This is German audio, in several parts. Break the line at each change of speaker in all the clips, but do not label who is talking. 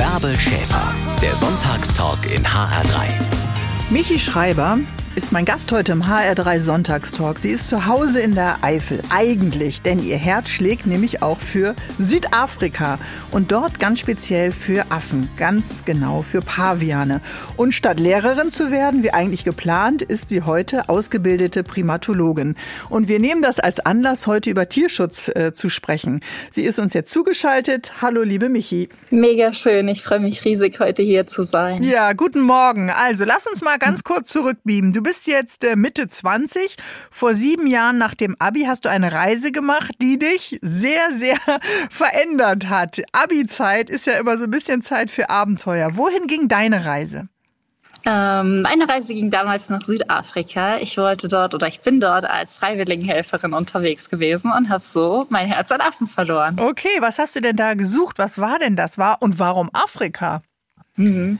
Bärbel Schäfer, der Sonntagstalk in HR3.
Michi Schreiber ist mein Gast heute im HR3 Sonntagstalk. Sie ist zu Hause in der Eifel, eigentlich, denn ihr Herz schlägt nämlich auch für Südafrika und dort ganz speziell für Affen, ganz genau für Paviane. Und statt Lehrerin zu werden, wie eigentlich geplant, ist sie heute ausgebildete Primatologin. Und wir nehmen das als Anlass, heute über Tierschutz äh, zu sprechen. Sie ist uns jetzt zugeschaltet. Hallo, liebe Michi.
Mega schön, ich freue mich riesig, heute hier zu sein.
Ja, guten Morgen. Also, lass uns mal ganz kurz zurückbeamen. Du bist jetzt äh, Mitte 20. Vor sieben Jahren nach dem Abi hast du eine Reise gemacht, die dich sehr, sehr verändert hat. Abi-Zeit ist ja immer so ein bisschen Zeit für Abenteuer. Wohin ging deine Reise?
Ähm, meine Reise ging damals nach Südafrika. Ich wollte dort oder ich bin dort als Freiwilligenhelferin unterwegs gewesen und habe so mein Herz an Affen verloren.
Okay, was hast du denn da gesucht? Was war denn das? War und warum Afrika?
Mhm.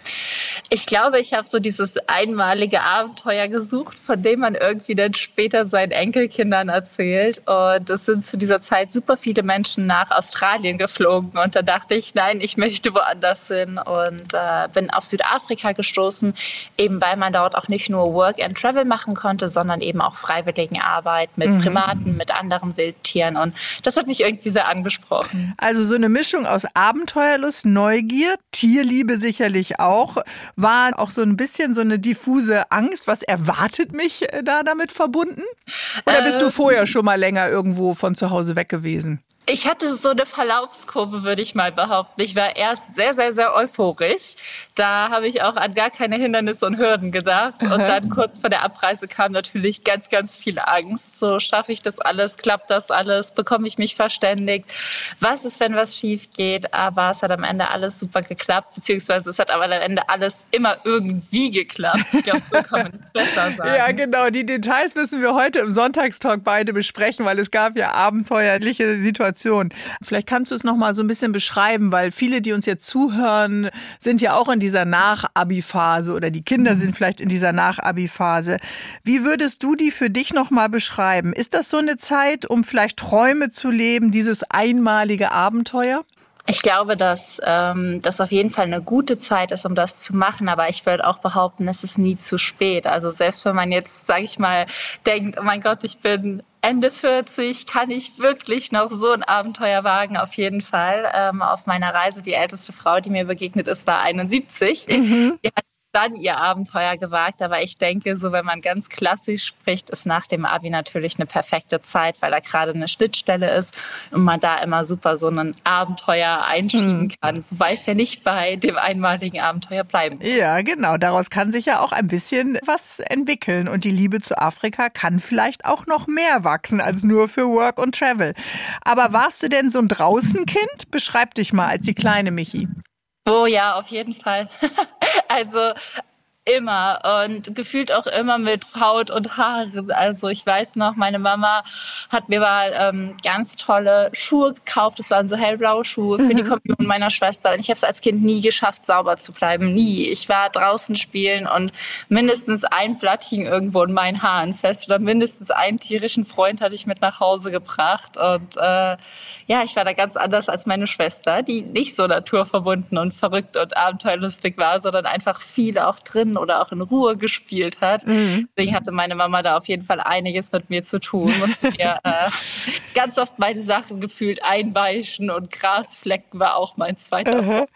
Ich glaube, ich habe so dieses einmalige Abenteuer gesucht, von dem man irgendwie dann später seinen Enkelkindern erzählt. Und es sind zu dieser Zeit super viele Menschen nach Australien geflogen. Und da dachte ich, nein, ich möchte woanders hin. Und äh, bin auf Südafrika gestoßen, eben weil man dort auch nicht nur Work and Travel machen konnte, sondern eben auch Freiwilligenarbeit mit mhm. Primaten, mit anderen Wildtieren. Und das hat mich irgendwie sehr angesprochen.
Also so eine Mischung aus Abenteuerlust, Neugier, Tierliebe sicherlich sicherlich auch. War auch so ein bisschen so eine diffuse Angst. Was erwartet mich äh, da damit verbunden? Oder bist du ähm. vorher schon mal länger irgendwo von zu Hause weg gewesen?
Ich hatte so eine Verlaufskurve, würde ich mal behaupten. Ich war erst sehr, sehr, sehr euphorisch. Da habe ich auch an gar keine Hindernisse und Hürden gedacht. Und dann kurz vor der Abreise kam natürlich ganz, ganz viel Angst. So schaffe ich das alles, klappt das alles, bekomme ich mich verständigt? Was ist, wenn was schief geht? Aber es hat am Ende alles super geklappt, beziehungsweise es hat aber am Ende alles immer irgendwie geklappt. Ich glaube, so kann man es besser sagen.
Ja, genau. Die Details müssen wir heute im Sonntagstalk beide besprechen, weil es gab ja abenteuerliche Situationen Situation. Vielleicht kannst du es noch mal so ein bisschen beschreiben, weil viele, die uns jetzt zuhören, sind ja auch in dieser Nach-Abi-Phase oder die Kinder sind vielleicht in dieser Nach-Abi-Phase. Wie würdest du die für dich noch mal beschreiben? Ist das so eine Zeit, um vielleicht Träume zu leben, dieses einmalige Abenteuer?
Ich glaube, dass ähm, das auf jeden Fall eine gute Zeit ist, um das zu machen. Aber ich würde auch behaupten, es ist nie zu spät. Also selbst wenn man jetzt, sage ich mal, denkt, oh mein Gott, ich bin Ende 40, kann ich wirklich noch so ein Abenteuer wagen? Auf jeden Fall. Ähm, auf meiner Reise, die älteste Frau, die mir begegnet ist, war 71. Mhm. Die hat dann ihr Abenteuer gewagt. Aber ich denke, so wenn man ganz klassisch spricht, ist nach dem Abi natürlich eine perfekte Zeit, weil da gerade eine Schnittstelle ist und man da immer super so ein Abenteuer einschieben mhm. kann. Wobei es ja nicht bei dem einmaligen Abenteuer bleiben.
Ja, genau. Daraus kann sich ja auch ein bisschen was entwickeln. Und die Liebe zu Afrika kann vielleicht auch noch mehr wachsen als nur für Work und Travel. Aber warst du denn so ein Draußenkind? Beschreib dich mal als die kleine Michi.
Oh ja, auf jeden Fall. also immer und gefühlt auch immer mit Haut und Haaren. Also ich weiß noch, meine Mama hat mir mal ähm, ganz tolle Schuhe gekauft. Das waren so hellblaue Schuhe für die mhm. Kommunion meiner Schwester. Und ich habe es als Kind nie geschafft, sauber zu bleiben. Nie. Ich war draußen spielen und mindestens ein Blatt hing irgendwo in meinen Haaren fest oder mindestens einen tierischen Freund hatte ich mit nach Hause gebracht. Und äh, ja, ich war da ganz anders als meine Schwester, die nicht so naturverbunden und verrückt und abenteuerlustig war, sondern einfach viel auch drin oder auch in Ruhe gespielt hat. Mhm. Deswegen hatte meine Mama da auf jeden Fall einiges mit mir zu tun. Musste mir äh, ganz oft meine Sachen gefühlt einweichen und Grasflecken war auch mein zweiter uh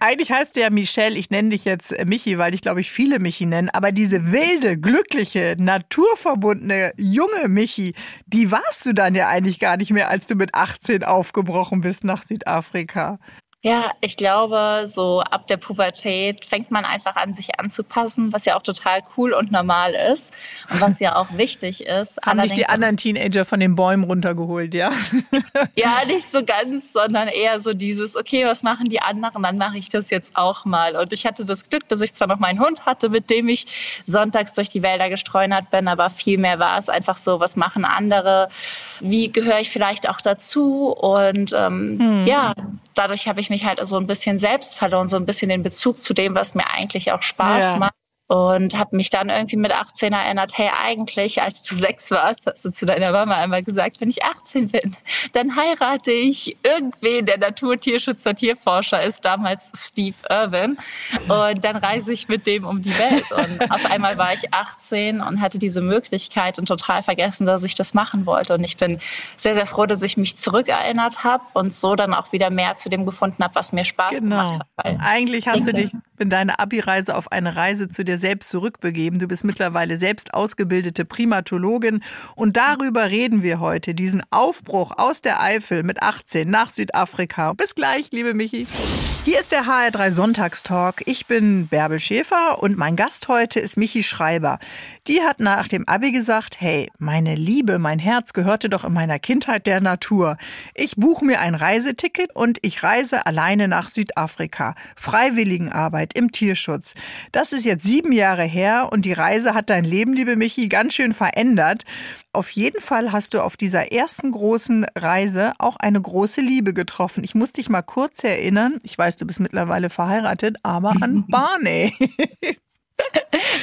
Eigentlich heißt du ja Michelle, ich nenne dich jetzt Michi, weil ich glaube ich viele Michi nennen, aber diese wilde, glückliche, naturverbundene, junge Michi, die warst du dann ja eigentlich gar nicht mehr, als du mit 18 aufgebrochen bist nach Südafrika?
Ja, ich glaube, so ab der Pubertät fängt man einfach an, sich anzupassen, was ja auch total cool und normal ist und was ja auch wichtig ist.
Haben dich die anderen Teenager von den Bäumen runtergeholt, ja?
ja, nicht so ganz, sondern eher so dieses, okay, was machen die anderen, dann mache ich das jetzt auch mal. Und ich hatte das Glück, dass ich zwar noch meinen Hund hatte, mit dem ich sonntags durch die Wälder gestreunert bin, aber vielmehr war es einfach so, was machen andere, wie gehöre ich vielleicht auch dazu und ähm, hm. ja, dadurch habe ich mich halt so ein bisschen selbst verloren, so ein bisschen den Bezug zu dem, was mir eigentlich auch Spaß ja. macht. Und habe mich dann irgendwie mit 18 erinnert, hey, eigentlich, als du sechs warst, hast du zu deiner Mama einmal gesagt, wenn ich 18 bin, dann heirate ich irgendwen, der Naturtierschützer, Tierforscher ist, damals Steve Irwin. Und dann reise ich mit dem um die Welt. Und auf einmal war ich 18 und hatte diese Möglichkeit und total vergessen, dass ich das machen wollte. Und ich bin sehr, sehr froh, dass ich mich zurückerinnert habe und so dann auch wieder mehr zu dem gefunden habe, was mir Spaß genau. gemacht
hat. Eigentlich hast du dich in deiner Abi-Reise auf eine Reise zu dir selbst zurückbegeben. Du bist mittlerweile selbst ausgebildete Primatologin und darüber reden wir heute, diesen Aufbruch aus der Eifel mit 18 nach Südafrika. Bis gleich, liebe Michi. Hier ist der HR3 Sonntagstalk. Ich bin Bärbel Schäfer und mein Gast heute ist Michi Schreiber. Die hat nach dem Abi gesagt, hey, meine Liebe, mein Herz gehörte doch in meiner Kindheit der Natur. Ich buche mir ein Reiseticket und ich reise alleine nach Südafrika. Freiwilligenarbeit im Tierschutz. Das ist jetzt sieben Jahre her und die Reise hat dein Leben, liebe Michi, ganz schön verändert. Auf jeden Fall hast du auf dieser ersten großen Reise auch eine große Liebe getroffen. Ich muss dich mal kurz erinnern, ich weiß, du bist mittlerweile verheiratet, aber an Barney.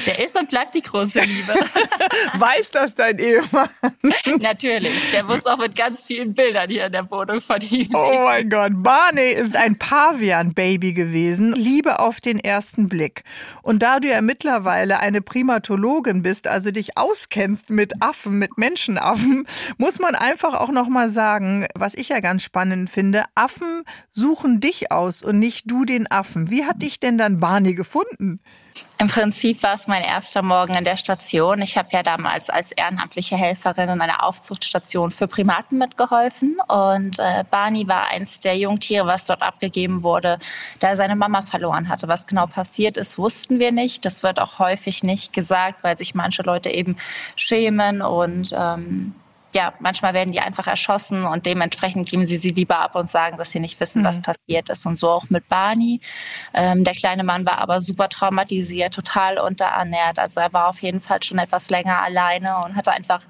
Der ist und bleibt die große Liebe.
Weiß das dein Ehemann?
Natürlich. Der muss auch mit ganz vielen Bildern hier in der Wohnung von ihm.
Oh mein Gott. Barney ist ein Pavian-Baby gewesen. Liebe auf den ersten Blick. Und da du ja mittlerweile eine Primatologin bist, also dich auskennst mit Affen, mit Menschenaffen, muss man einfach auch nochmal sagen, was ich ja ganz spannend finde, Affen suchen dich aus und nicht du den Affen. Wie hat dich denn dann Barney gefunden?
Im Prinzip war es mein erster Morgen in der Station. Ich habe ja damals als ehrenamtliche Helferin in einer Aufzuchtstation für Primaten mitgeholfen. Und äh, Barney war eins der Jungtiere, was dort abgegeben wurde, da er seine Mama verloren hatte. Was genau passiert ist, wussten wir nicht. Das wird auch häufig nicht gesagt, weil sich manche Leute eben schämen und ähm, ja, manchmal werden die einfach erschossen und dementsprechend geben sie sie lieber ab und sagen, dass sie nicht wissen, mhm. was passiert ist. Und so auch mit Barney. Ähm, der kleine Mann war aber super traumatisiert, total unterernährt. Also er war auf jeden Fall schon etwas länger alleine und hatte einfach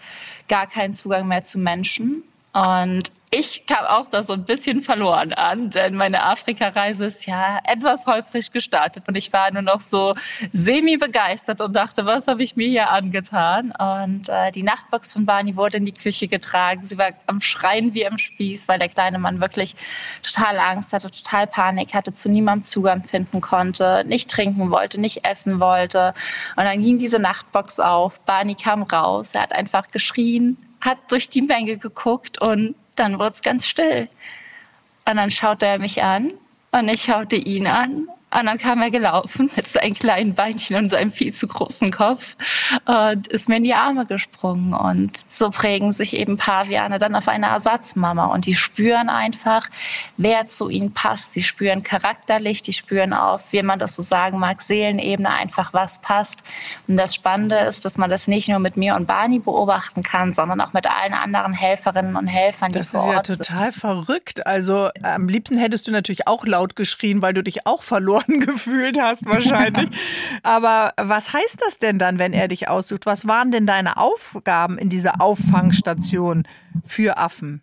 gar keinen Zugang mehr zu Menschen. Und ich kam auch da so ein bisschen verloren an, denn meine Afrika-Reise ist ja etwas holprig gestartet und ich war nur noch so semi-begeistert und dachte, was habe ich mir hier angetan? Und äh, die Nachtbox von Barney wurde in die Küche getragen. Sie war am Schreien wie am Spieß, weil der kleine Mann wirklich total Angst hatte, total Panik hatte, zu niemandem Zugang finden konnte, nicht trinken wollte, nicht essen wollte. Und dann ging diese Nachtbox auf. Barney kam raus. Er hat einfach geschrien, hat durch die Menge geguckt und dann wurde es ganz still. Und dann schaute er mich an und ich schaute ihn an und dann kam er gelaufen mit seinen kleinen Beinchen und seinem viel zu großen Kopf und ist mir in die Arme gesprungen. Und so prägen sich eben Paviane dann auf eine Ersatzmama. Und die spüren einfach, wer zu ihnen passt. Sie spüren charakterlich, die spüren auf, wie man das so sagen mag, Seelenebene einfach, was passt. Und das Spannende ist, dass man das nicht nur mit mir und Barney beobachten kann, sondern auch mit allen anderen Helferinnen und Helfern,
die
das
vor Ort sind. Das ist ja total sind. verrückt. Also am liebsten hättest du natürlich auch laut geschrien, weil du dich auch verloren verloren gefühlt hast wahrscheinlich. Aber was heißt das denn dann, wenn er dich aussucht? Was waren denn deine Aufgaben in dieser Auffangstation für Affen?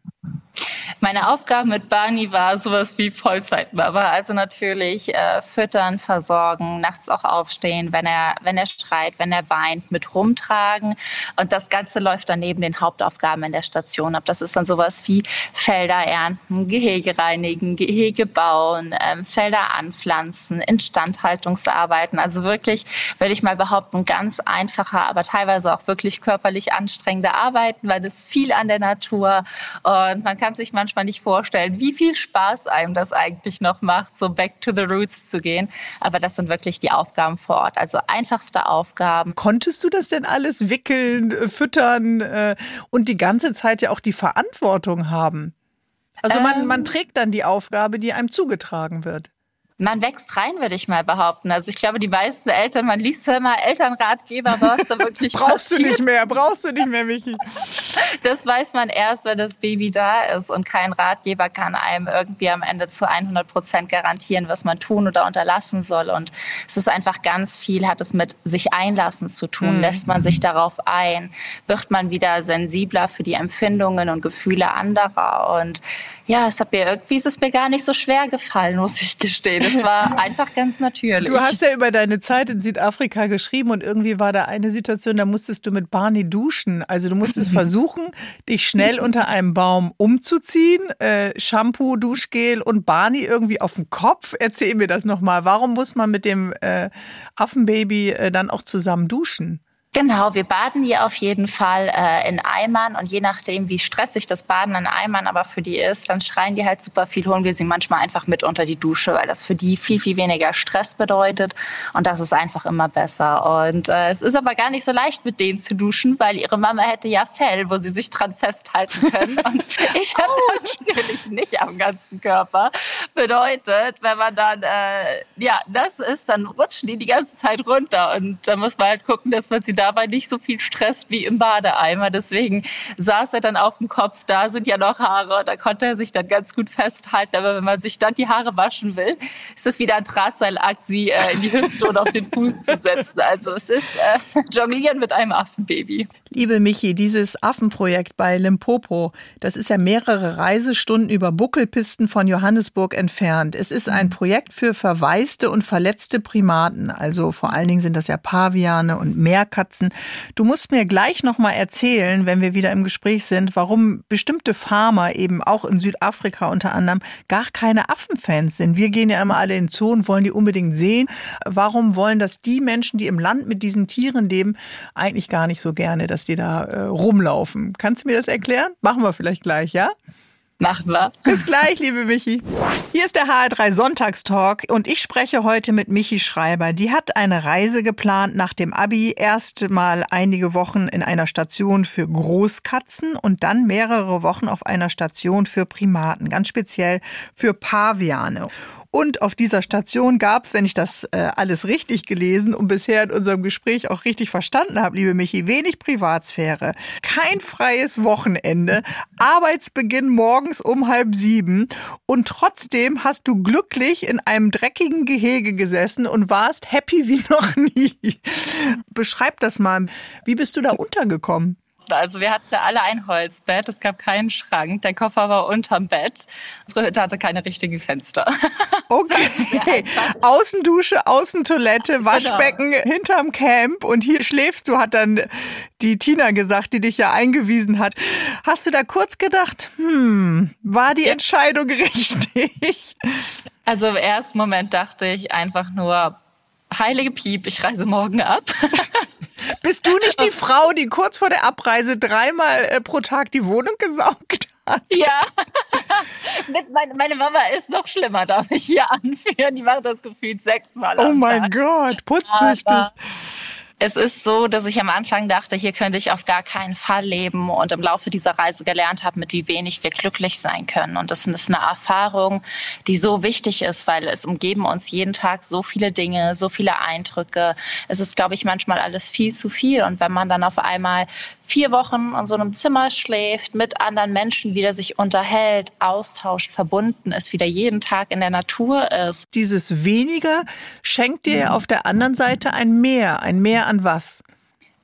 Meine Aufgabe mit Barney war sowas wie Vollzeitmama. Also natürlich äh, füttern, versorgen, nachts auch aufstehen, wenn er, wenn er schreit, wenn er weint, mit rumtragen. Und das Ganze läuft dann neben den Hauptaufgaben in der Station ab. Das ist dann sowas wie Felder ernten, Gehege reinigen, Gehege bauen, ähm, Felder anpflanzen, Instandhaltungsarbeiten. Also wirklich, würde ich mal behaupten, ganz einfache, aber teilweise auch wirklich körperlich anstrengende Arbeiten, weil das viel an der Natur und man kann sich manchmal nicht vorstellen, wie viel Spaß einem das eigentlich noch macht, so back to the roots zu gehen. Aber das sind wirklich die Aufgaben vor Ort. Also einfachste Aufgaben.
Konntest du das denn alles wickeln, äh, füttern äh, und die ganze Zeit ja auch die Verantwortung haben? Also man, man ähm. trägt dann die Aufgabe, die einem zugetragen wird
man wächst rein, würde ich mal behaupten. Also ich glaube, die meisten Eltern, man liest zwar immer Elternratgeber, was da wirklich
Brauchst passiert, du nicht mehr, brauchst du nicht mehr, Michi.
das weiß man erst, wenn das Baby da ist und kein Ratgeber kann einem irgendwie am Ende zu 100 Prozent garantieren, was man tun oder unterlassen soll. Und es ist einfach ganz viel, hat es mit sich einlassen zu tun. Mhm. Lässt man sich darauf ein? Wird man wieder sensibler für die Empfindungen und Gefühle anderer? Und ja, es hat mir irgendwie ist es mir gar nicht so schwer gefallen, muss ich gestehen. Es war einfach ganz natürlich.
Du hast ja über deine Zeit in Südafrika geschrieben und irgendwie war da eine Situation, da musstest du mit Barney duschen. Also du musstest versuchen, dich schnell unter einem Baum umzuziehen, äh, Shampoo, Duschgel und Barney irgendwie auf dem Kopf. Erzähl mir das nochmal. Warum muss man mit dem äh, Affenbaby äh, dann auch zusammen duschen?
Genau, wir baden hier auf jeden Fall äh, in Eimern. Und je nachdem, wie stressig das Baden in Eimern aber für die ist, dann schreien die halt super viel, holen wir sie manchmal einfach mit unter die Dusche, weil das für die viel, viel weniger Stress bedeutet. Und das ist einfach immer besser. Und äh, es ist aber gar nicht so leicht mit denen zu duschen, weil ihre Mama hätte ja Fell, wo sie sich dran festhalten können. Und ich habe das natürlich nicht am ganzen Körper. Bedeutet, wenn man dann, äh, ja, das ist, dann rutschen die die ganze Zeit runter. Und da muss man halt gucken, dass man sie da dabei nicht so viel Stress wie im Badeeimer. Deswegen saß er dann auf dem Kopf, da sind ja noch Haare, da konnte er sich dann ganz gut festhalten. Aber wenn man sich dann die Haare waschen will, ist das wieder ein Drahtseilakt, sie äh, in die Hüfte und auf den Fuß zu setzen. Also es ist äh, Jonglieren mit einem Affenbaby.
Liebe Michi, dieses Affenprojekt bei Limpopo, das ist ja mehrere Reisestunden über Buckelpisten von Johannesburg entfernt. Es ist ein Projekt für verwaiste und verletzte Primaten. Also vor allen Dingen sind das ja Paviane und Meerkatzen Katzen. Du musst mir gleich noch mal erzählen, wenn wir wieder im Gespräch sind, warum bestimmte Farmer eben auch in Südafrika unter anderem gar keine Affenfans sind. Wir gehen ja immer alle in Zoo und wollen die unbedingt sehen. Warum wollen das die Menschen, die im Land mit diesen Tieren leben, eigentlich gar nicht so gerne, dass die da äh, rumlaufen? Kannst du mir das erklären? Machen wir vielleicht gleich, ja?
Machen wir.
Bis gleich, liebe Michi. Hier ist der HR3 Sonntagstalk und ich spreche heute mit Michi Schreiber. Die hat eine Reise geplant nach dem Abi. Erst mal einige Wochen in einer Station für Großkatzen und dann mehrere Wochen auf einer Station für Primaten, ganz speziell für Paviane. Und auf dieser Station gab es, wenn ich das äh, alles richtig gelesen und bisher in unserem Gespräch auch richtig verstanden habe, liebe Michi, wenig Privatsphäre, kein freies Wochenende, Arbeitsbeginn morgens um halb sieben und trotzdem hast du glücklich in einem dreckigen Gehege gesessen und warst happy wie noch nie. Beschreib das mal. Wie bist du da untergekommen?
Also wir hatten alle ein Holzbett, es gab keinen Schrank, der Koffer war unterm Bett. Unsere Hütte hatte keine richtigen Fenster.
Okay. Außendusche, Außentoilette, genau. Waschbecken genau. hinterm Camp und hier schläfst du, hat dann die Tina gesagt, die dich ja eingewiesen hat. Hast du da kurz gedacht, hm, war die ja. Entscheidung richtig?
Also im ersten Moment dachte ich einfach nur, heilige Piep, ich reise morgen ab.
Bist du nicht die Frau, die kurz vor der Abreise dreimal äh, pro Tag die Wohnung gesaugt hat?
Ja. meine, meine, Mama ist noch schlimmer, darf ich hier anführen. Die macht das gefühlt sechsmal.
Oh mein Gott, putzsüchtig.
Es ist so, dass ich am Anfang dachte, hier könnte ich auf gar keinen Fall leben und im Laufe dieser Reise gelernt habe, mit wie wenig wir glücklich sein können. Und das ist eine Erfahrung, die so wichtig ist, weil es umgeben uns jeden Tag so viele Dinge, so viele Eindrücke. Es ist, glaube ich, manchmal alles viel zu viel. Und wenn man dann auf einmal vier Wochen in so einem Zimmer schläft, mit anderen Menschen wieder sich unterhält, austauscht, verbunden ist, wieder jeden Tag in der Natur ist.
Dieses weniger schenkt dir auf der anderen Seite ein Mehr, ein Mehr an was?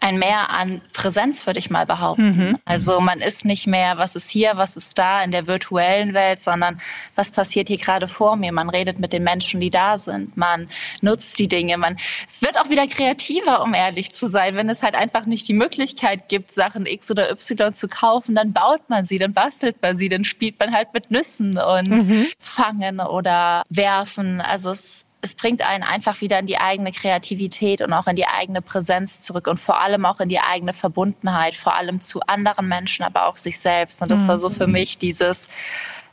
ein Mehr an Präsenz, würde ich mal behaupten. Mhm. Also man ist nicht mehr, was ist hier, was ist da in der virtuellen Welt, sondern was passiert hier gerade vor mir. Man redet mit den Menschen, die da sind. Man nutzt die Dinge. Man wird auch wieder kreativer, um ehrlich zu sein. Wenn es halt einfach nicht die Möglichkeit gibt, Sachen X oder Y zu kaufen, dann baut man sie, dann bastelt man sie, dann spielt man halt mit Nüssen und mhm. fangen oder werfen. Also es es bringt einen einfach wieder in die eigene Kreativität und auch in die eigene Präsenz zurück und vor allem auch in die eigene Verbundenheit, vor allem zu anderen Menschen, aber auch sich selbst. Und das war so für mhm. mich dieses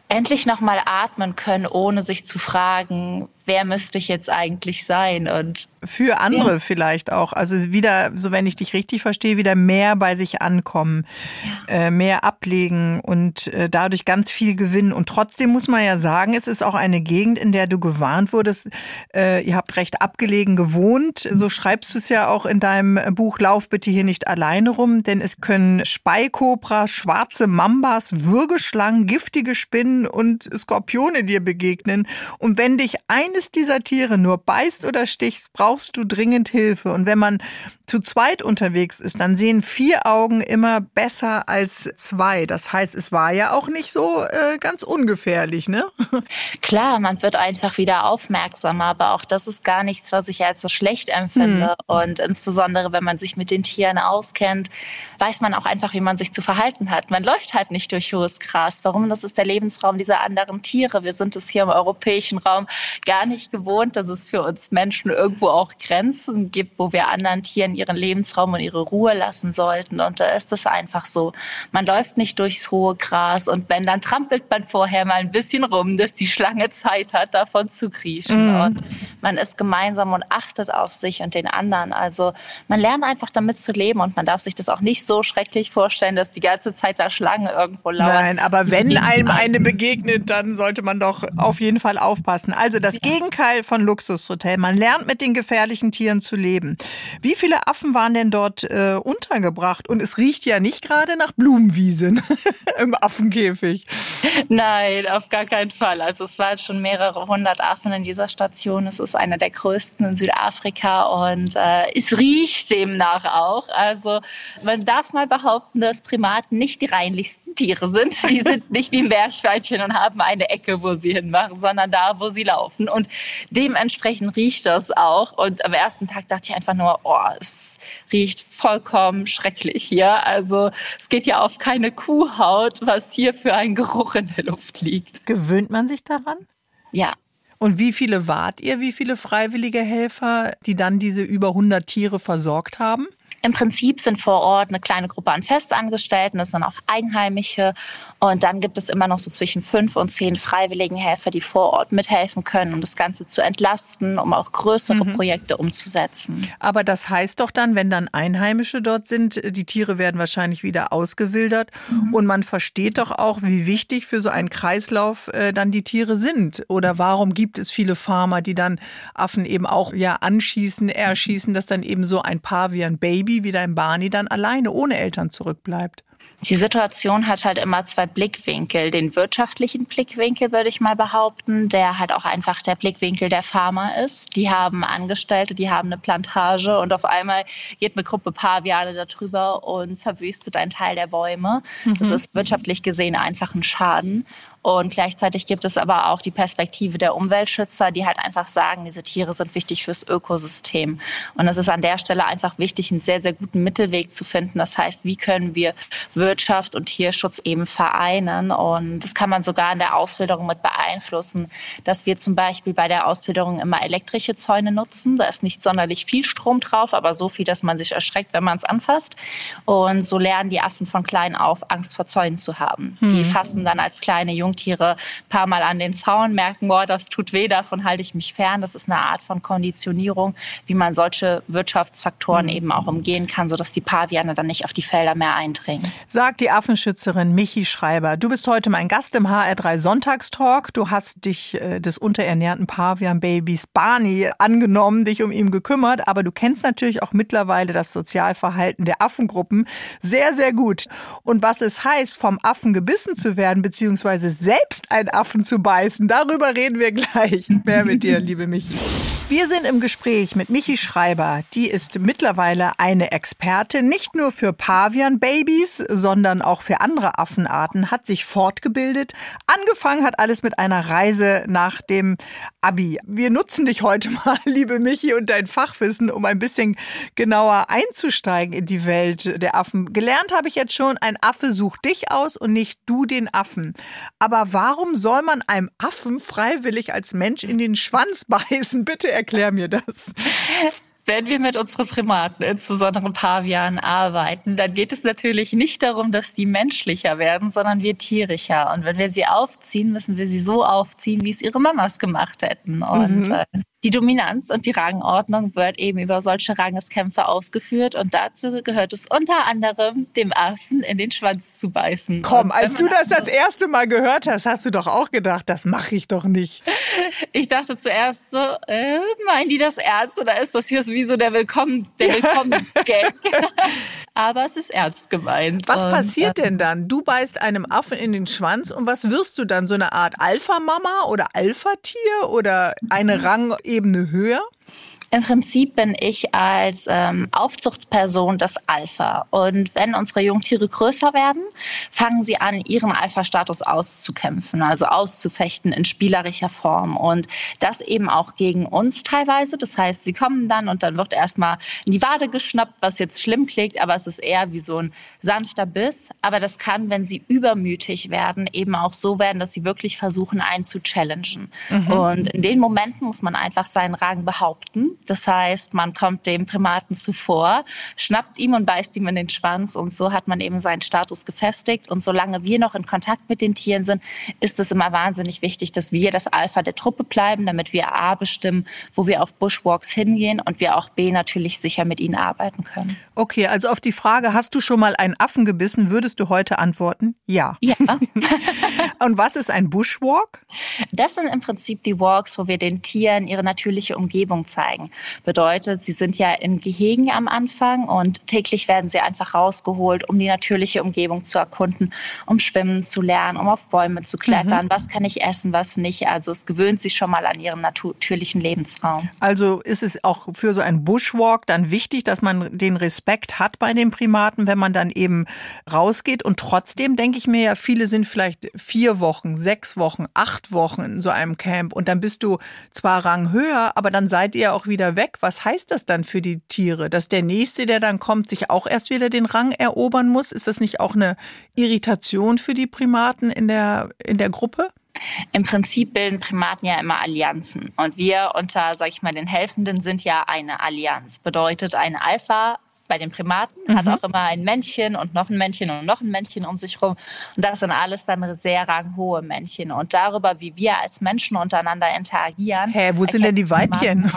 endlich nochmal atmen können, ohne sich zu fragen, wer müsste ich jetzt eigentlich sein? Und
für andere ja. vielleicht auch. Also wieder, so wenn ich dich richtig verstehe, wieder mehr bei sich ankommen, ja. äh, mehr ablegen und äh, dadurch ganz viel gewinnen. Und trotzdem muss man ja sagen, es ist auch eine Gegend, in der du gewarnt wurdest. Äh, ihr habt recht abgelegen gewohnt. So schreibst du es ja auch in deinem Buch Lauf bitte hier nicht alleine rum, denn es können Speikobras, schwarze Mambas, Würgeschlangen, giftige Spinnen und Skorpione dir begegnen. Und wenn dich eine eines dieser Tiere nur beißt oder sticht, brauchst du dringend Hilfe. Und wenn man zu zweit unterwegs ist, dann sehen vier Augen immer besser als zwei. Das heißt, es war ja auch nicht so äh, ganz ungefährlich, ne?
Klar, man wird einfach wieder aufmerksamer, aber auch das ist gar nichts, was ich als so schlecht empfinde. Hm. Und insbesondere, wenn man sich mit den Tieren auskennt, weiß man auch einfach, wie man sich zu verhalten hat. Man läuft halt nicht durch hohes Gras. Warum? Das ist der Lebensraum dieser anderen Tiere. Wir sind es hier im europäischen Raum gar nicht gewohnt, dass es für uns Menschen irgendwo auch Grenzen gibt, wo wir anderen Tieren ihren Lebensraum und ihre Ruhe lassen sollten. Und da ist es einfach so. Man läuft nicht durchs hohe Gras und wenn, dann trampelt man vorher mal ein bisschen rum, dass die Schlange Zeit hat, davon zu kriechen. Mhm. Und man ist gemeinsam und achtet auf sich und den anderen. Also man lernt einfach damit zu leben und man darf sich das auch nicht so schrecklich vorstellen, dass die ganze Zeit da Schlange irgendwo lauert.
Nein, aber wenn einem eine begegnet, dann sollte man doch auf jeden Fall aufpassen. Also das ja. Gegenteil von Luxushotel. Man lernt mit den gefährlichen Tieren zu leben. Wie viele Affen waren denn dort äh, untergebracht? Und es riecht ja nicht gerade nach Blumenwiesen im Affenkäfig.
Nein, auf gar keinen Fall. Also es waren schon mehrere hundert Affen in dieser Station. Es ist einer der größten in Südafrika und äh, es riecht demnach auch. Also man darf mal behaupten, dass Primaten nicht die reinlichsten Tiere sind. Die sind nicht wie Meerschweinchen und haben eine Ecke, wo sie hinmachen, sondern da, wo sie laufen. Und dementsprechend riecht das auch. Und am ersten Tag dachte ich einfach nur, oh, es riecht vollkommen schrecklich hier. Also es geht ja auf keine Kuhhaut, was hier für ein Geruch in der Luft liegt.
Gewöhnt man sich daran?
Ja,
und wie viele wart ihr? Wie viele freiwillige Helfer, die dann diese über 100 Tiere versorgt haben?
Im Prinzip sind vor Ort eine kleine Gruppe an Festangestellten, das sind auch Einheimische. Und dann gibt es immer noch so zwischen fünf und zehn freiwilligen Helfer, die vor Ort mithelfen können, um das Ganze zu entlasten, um auch größere mhm. Projekte umzusetzen.
Aber das heißt doch dann, wenn dann Einheimische dort sind, die Tiere werden wahrscheinlich wieder ausgewildert. Mhm. Und man versteht doch auch, wie wichtig für so einen Kreislauf äh, dann die Tiere sind. Oder warum gibt es viele Farmer, die dann Affen eben auch ja anschießen, erschießen, dass dann eben so ein Paar wie ein Baby Baby wie dein Barney dann alleine ohne Eltern zurückbleibt.
Die Situation hat halt immer zwei Blickwinkel. Den wirtschaftlichen Blickwinkel würde ich mal behaupten, der halt auch einfach der Blickwinkel der Farmer ist. Die haben Angestellte, die haben eine Plantage und auf einmal geht eine Gruppe Paviane darüber und verwüstet einen Teil der Bäume. Das mhm. ist wirtschaftlich gesehen einfach ein Schaden. Und gleichzeitig gibt es aber auch die Perspektive der Umweltschützer, die halt einfach sagen, diese Tiere sind wichtig fürs Ökosystem. Und es ist an der Stelle einfach wichtig, einen sehr, sehr guten Mittelweg zu finden. Das heißt, wie können wir Wirtschaft und Tierschutz eben vereinen? Und das kann man sogar in der Auswilderung mit beeinflussen, dass wir zum Beispiel bei der Auswilderung immer elektrische Zäune nutzen. Da ist nicht sonderlich viel Strom drauf, aber so viel, dass man sich erschreckt, wenn man es anfasst. Und so lernen die Affen von klein auf, Angst vor Zäunen zu haben. Hm. Die fassen dann als kleine Jungtiere ein paar Mal an den Zaun, merken, boah, das tut weh, davon halte ich mich fern. Das ist eine Art von Konditionierung, wie man solche Wirtschaftsfaktoren mhm. eben auch umgehen kann, sodass die Paviane dann nicht auf die Felder mehr eindringen.
Sagt die Affenschützerin Michi Schreiber. Du bist heute mein Gast im HR3 Sonntagstalk. Du hast dich äh, des unterernährten Pavian-Babys Barney angenommen, dich um ihn gekümmert, aber du kennst natürlich auch mittlerweile das Sozialverhalten der Affengruppen sehr, sehr gut. Und was es heißt, vom Affen gebissen zu werden, beziehungsweise selbst einen Affen zu beißen. Darüber reden wir gleich mehr mit dir, liebe Michi. Wir sind im Gespräch mit Michi Schreiber. Die ist mittlerweile eine Expertin, nicht nur für Pavian-Babys, sondern auch für andere Affenarten, hat sich fortgebildet. Angefangen hat alles mit einer Reise nach dem Abi. Wir nutzen dich heute mal, liebe Michi, und dein Fachwissen, um ein bisschen genauer einzusteigen in die Welt der Affen. Gelernt habe ich jetzt schon, ein Affe sucht dich aus und nicht du den Affen. Aber warum soll man einem Affen freiwillig als Mensch in den Schwanz beißen? Bitte erklär mir das.
Wenn wir mit unseren Primaten, insbesondere Pavianen, arbeiten, dann geht es natürlich nicht darum, dass die menschlicher werden, sondern wir tierischer. Und wenn wir sie aufziehen, müssen wir sie so aufziehen, wie es ihre Mamas gemacht hätten. Und mhm. äh, die Dominanz und die Rangordnung wird eben über solche Rangeskämpfe ausgeführt und dazu gehört es unter anderem, dem Affen in den Schwanz zu beißen.
Komm, als du das das erste Mal gehört hast, hast du doch auch gedacht, das mache ich doch nicht.
Ich dachte zuerst so, äh, meinen die das ernst oder ist das hier wie so der Willkommen, der Willkommensgag? Aber es ist ernst gemeint.
Was und, passiert denn dann? Du beißt einem Affen in den Schwanz und was wirst du dann? So eine Art Alpha-Mama oder Alpha-Tier oder eine Rang Ebene höher?
Im Prinzip bin ich als ähm, Aufzuchtsperson das Alpha. Und wenn unsere Jungtiere größer werden, fangen sie an, ihren Alpha-Status auszukämpfen, also auszufechten in spielerischer Form. Und das eben auch gegen uns teilweise. Das heißt, sie kommen dann und dann wird erstmal in die Wade geschnappt, was jetzt schlimm klingt, aber es ist eher wie so ein sanfter Biss. Aber das kann, wenn sie übermütig werden, eben auch so werden, dass sie wirklich versuchen, einen zu challengen. Mhm. Und in den Momenten muss man einfach seinen Rang behaupten das heißt, man kommt dem Primaten zuvor, schnappt ihm und beißt ihm in den Schwanz und so hat man eben seinen Status gefestigt. Und solange wir noch in Kontakt mit den Tieren sind, ist es immer wahnsinnig wichtig, dass wir das Alpha der Truppe bleiben, damit wir A bestimmen, wo wir auf Bushwalks hingehen und wir auch B natürlich sicher mit ihnen arbeiten können.
Okay, also auf die Frage, hast du schon mal einen Affen gebissen, würdest du heute antworten? Ja.
Ja.
und was ist ein Bushwalk?
Das sind im Prinzip die Walks, wo wir den Tieren ihre natürliche Umgebung zeigen. Bedeutet, sie sind ja in Gehegen am Anfang und täglich werden sie einfach rausgeholt, um die natürliche Umgebung zu erkunden, um schwimmen zu lernen, um auf Bäume zu klettern. Mhm. Was kann ich essen, was nicht? Also es gewöhnt sich schon mal an ihren natürlichen Lebensraum.
Also ist es auch für so einen Bushwalk dann wichtig, dass man den Respekt hat bei den Primaten, wenn man dann eben rausgeht. Und trotzdem denke ich mir ja, viele sind vielleicht vier Wochen, sechs Wochen, acht Wochen in so einem Camp und dann bist du zwar Rang höher, aber dann seid ihr auch wieder wieder weg. Was heißt das dann für die Tiere? Dass der Nächste, der dann kommt, sich auch erst wieder den Rang erobern muss? Ist das nicht auch eine Irritation für die Primaten in der, in der Gruppe?
Im Prinzip bilden Primaten ja immer Allianzen. Und wir unter, sag ich mal, den Helfenden sind ja eine Allianz. Bedeutet, eine Alpha bei den Primaten, mhm. hat auch immer ein Männchen und noch ein Männchen und noch ein Männchen um sich rum. Und das sind alles dann sehr ranghohe Männchen. Und darüber, wie wir als Menschen untereinander interagieren.
Hä, wo sind denn die Weibchen?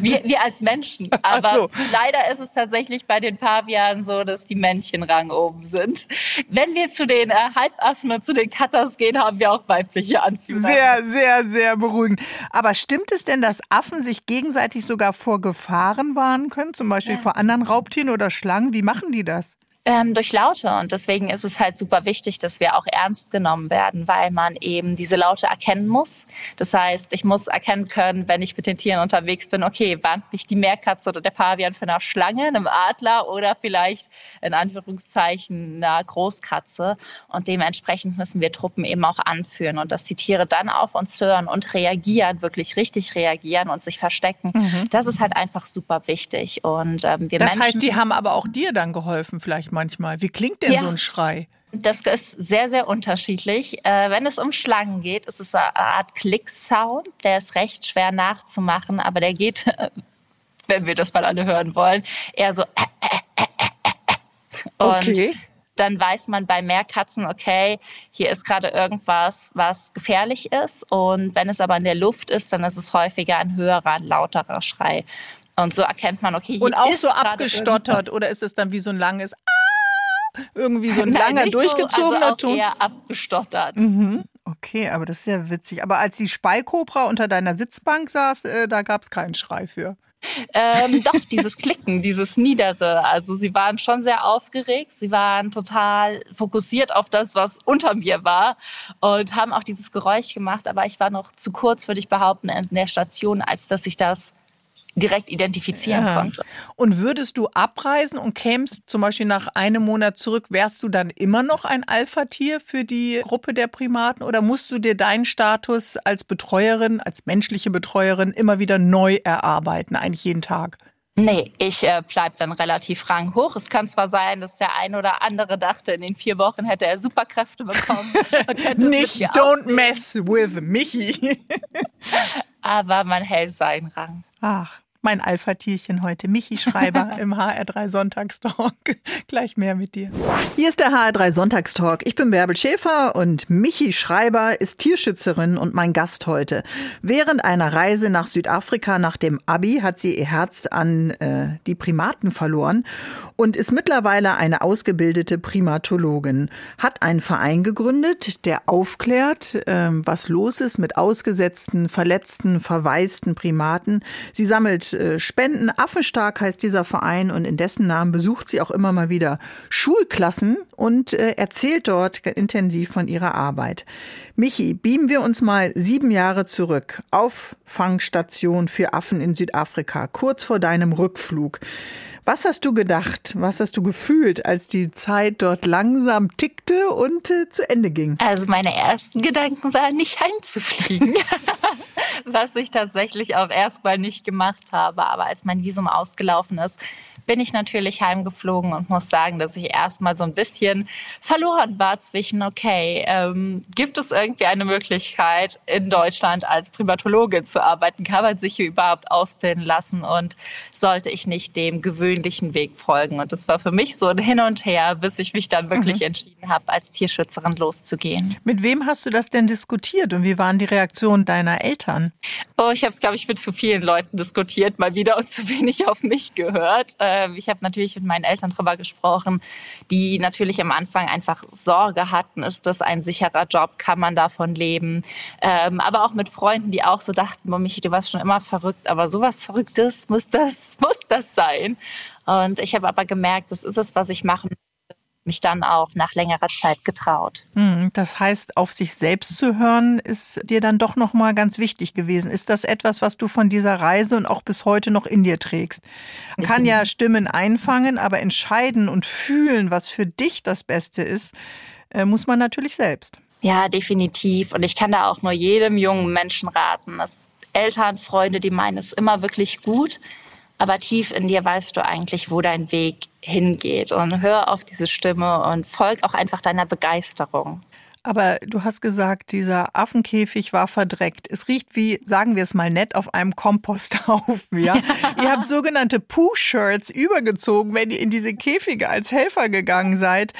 wir, wir als Menschen. Aber so. leider ist es tatsächlich bei den Pavianen so, dass die Männchen rang oben sind. Wenn wir zu den äh, Halbaffen und zu den Cutters gehen, haben wir auch weibliche Anführer.
Sehr, sehr, sehr beruhigend. Aber stimmt es denn, dass Affen sich gegenseitig sogar vor Gefahren warnen können? Zum Beispiel vor anderen Raubtieren oder Schlangen? Wie machen die das?
Ähm, durch Laute. Und deswegen ist es halt super wichtig, dass wir auch ernst genommen werden, weil man eben diese Laute erkennen muss. Das heißt, ich muss erkennen können, wenn ich mit den Tieren unterwegs bin, okay, warnt mich die Meerkatze oder der Pavian für eine Schlange, einem Adler oder vielleicht in Anführungszeichen einer Großkatze. Und dementsprechend müssen wir Truppen eben auch anführen und dass die Tiere dann auf uns hören und reagieren, wirklich richtig reagieren und sich verstecken. Mhm. Das ist halt einfach super wichtig. Und ähm, wir
das
Menschen,
heißt, die haben aber auch dir dann geholfen, vielleicht manchmal. Wie klingt denn ja. so ein Schrei?
Das ist sehr, sehr unterschiedlich. Äh, wenn es um Schlangen geht, ist es eine Art Klick-Sound. Der ist recht schwer nachzumachen, aber der geht, wenn wir das mal alle hören wollen, eher so. Und okay. dann weiß man bei Meerkatzen, okay, hier ist gerade irgendwas, was gefährlich ist. Und wenn es aber in der Luft ist, dann ist es häufiger ein höherer, lauterer Schrei. Und so erkennt man, okay, hier
Und auch so abgestottert oder ist es dann wie so ein langes Ah? Irgendwie so ein Nein, langer, durchgezogener
so, also
Ton.
eher abgestottert.
Mhm. Okay, aber das ist ja witzig. Aber als die Speikobra unter deiner Sitzbank saß, äh, da gab es keinen Schrei für.
ähm, doch, dieses Klicken, dieses Niedere. Also sie waren schon sehr aufgeregt, sie waren total fokussiert auf das, was unter mir war und haben auch dieses Geräusch gemacht. Aber ich war noch zu kurz, würde ich behaupten, in der Station, als dass ich das direkt identifizieren ja. konnte.
Und würdest du abreisen und kämst zum Beispiel nach einem Monat zurück, wärst du dann immer noch ein Alpha-Tier für die Gruppe der Primaten oder musst du dir deinen Status als Betreuerin, als menschliche Betreuerin immer wieder neu erarbeiten, eigentlich jeden Tag?
Nee, ich äh, bleib dann relativ ranghoch. Es kann zwar sein, dass der ein oder andere dachte, in den vier Wochen hätte er Superkräfte bekommen.
Nicht don't mess with Michi.
Aber man hält seinen Rang.
Ach, mein Alpha-Tierchen heute, Michi Schreiber im HR3 Sonntagstalk. Gleich mehr mit dir. Hier ist der HR3 Sonntagstalk. Ich bin Bärbel Schäfer und Michi Schreiber ist Tierschützerin und mein Gast heute. Während einer Reise nach Südafrika nach dem Abi hat sie ihr Herz an äh, die Primaten verloren und ist mittlerweile eine ausgebildete Primatologin. Hat einen Verein gegründet, der aufklärt, äh, was los ist mit ausgesetzten, verletzten, verwaisten Primaten. Sie sammelt äh, Spenden. Affenstark heißt dieser Verein und in dessen Namen besucht sie auch immer mal wieder Schulklassen und äh, erzählt dort intensiv von ihrer Arbeit. Michi, beamen wir uns mal sieben Jahre zurück. Auffangstation für Affen in Südafrika, kurz vor deinem Rückflug. Was hast du gedacht? Was hast du gefühlt, als die Zeit dort langsam tickte und äh, zu Ende ging?
Also meine ersten Gedanken waren, nicht heimzufliegen. Was ich tatsächlich auch erstmal nicht gemacht habe. Aber als mein Visum ausgelaufen ist, bin ich natürlich heimgeflogen und muss sagen, dass ich erstmal so ein bisschen verloren war zwischen, okay, ähm, gibt es irgendwie eine Möglichkeit, in Deutschland als Primatologin zu arbeiten? Kann man sich hier überhaupt ausbilden lassen? Und sollte ich nicht dem gewöhnlichen Weg folgen? Und das war für mich so ein Hin und Her, bis ich mich dann wirklich mhm. entschieden habe, als Tierschützerin loszugehen.
Mit wem hast du das denn diskutiert und wie waren die Reaktionen deiner Eltern?
Oh, ich habe es, glaube ich, mit zu vielen Leuten diskutiert, mal wieder und zu wenig auf mich gehört. Äh, ich habe natürlich mit meinen Eltern drüber gesprochen, die natürlich am Anfang einfach Sorge hatten, ist das ein sicherer Job, kann man davon leben? Ähm, aber auch mit Freunden, die auch so dachten, Michi, du warst schon immer verrückt, aber sowas Verrücktes muss das, muss das sein. Und ich habe aber gemerkt, das ist es, was ich machen mich dann auch nach längerer Zeit getraut.
Hm, das heißt, auf sich selbst zu hören, ist dir dann doch noch mal ganz wichtig gewesen. Ist das etwas, was du von dieser Reise und auch bis heute noch in dir trägst? Man kann ja Stimmen einfangen, aber entscheiden und fühlen, was für dich das Beste ist, äh, muss man natürlich selbst.
Ja, definitiv. Und ich kann da auch nur jedem jungen Menschen raten. Eltern, Freunde, die meinen es immer wirklich gut aber tief in dir weißt du eigentlich, wo dein Weg hingeht. Und hör auf diese Stimme und folg auch einfach deiner Begeisterung.
Aber du hast gesagt, dieser Affenkäfig war verdreckt. Es riecht wie, sagen wir es mal nett, auf einem Komposthaufen. Ja? ihr habt sogenannte Pooh-Shirts übergezogen, wenn ihr in diese Käfige als Helfer gegangen seid.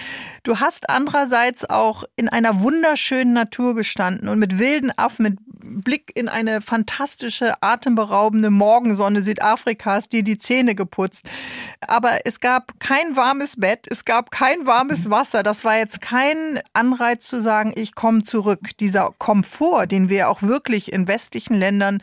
Du hast andererseits auch in einer wunderschönen Natur gestanden und mit wilden Affen, mit Blick in eine fantastische, atemberaubende Morgensonne Südafrikas, die die Zähne geputzt. Aber es gab kein warmes Bett, es gab kein warmes Wasser. Das war jetzt kein Anreiz zu sagen, ich komme zurück. Dieser Komfort, den wir auch wirklich in westlichen Ländern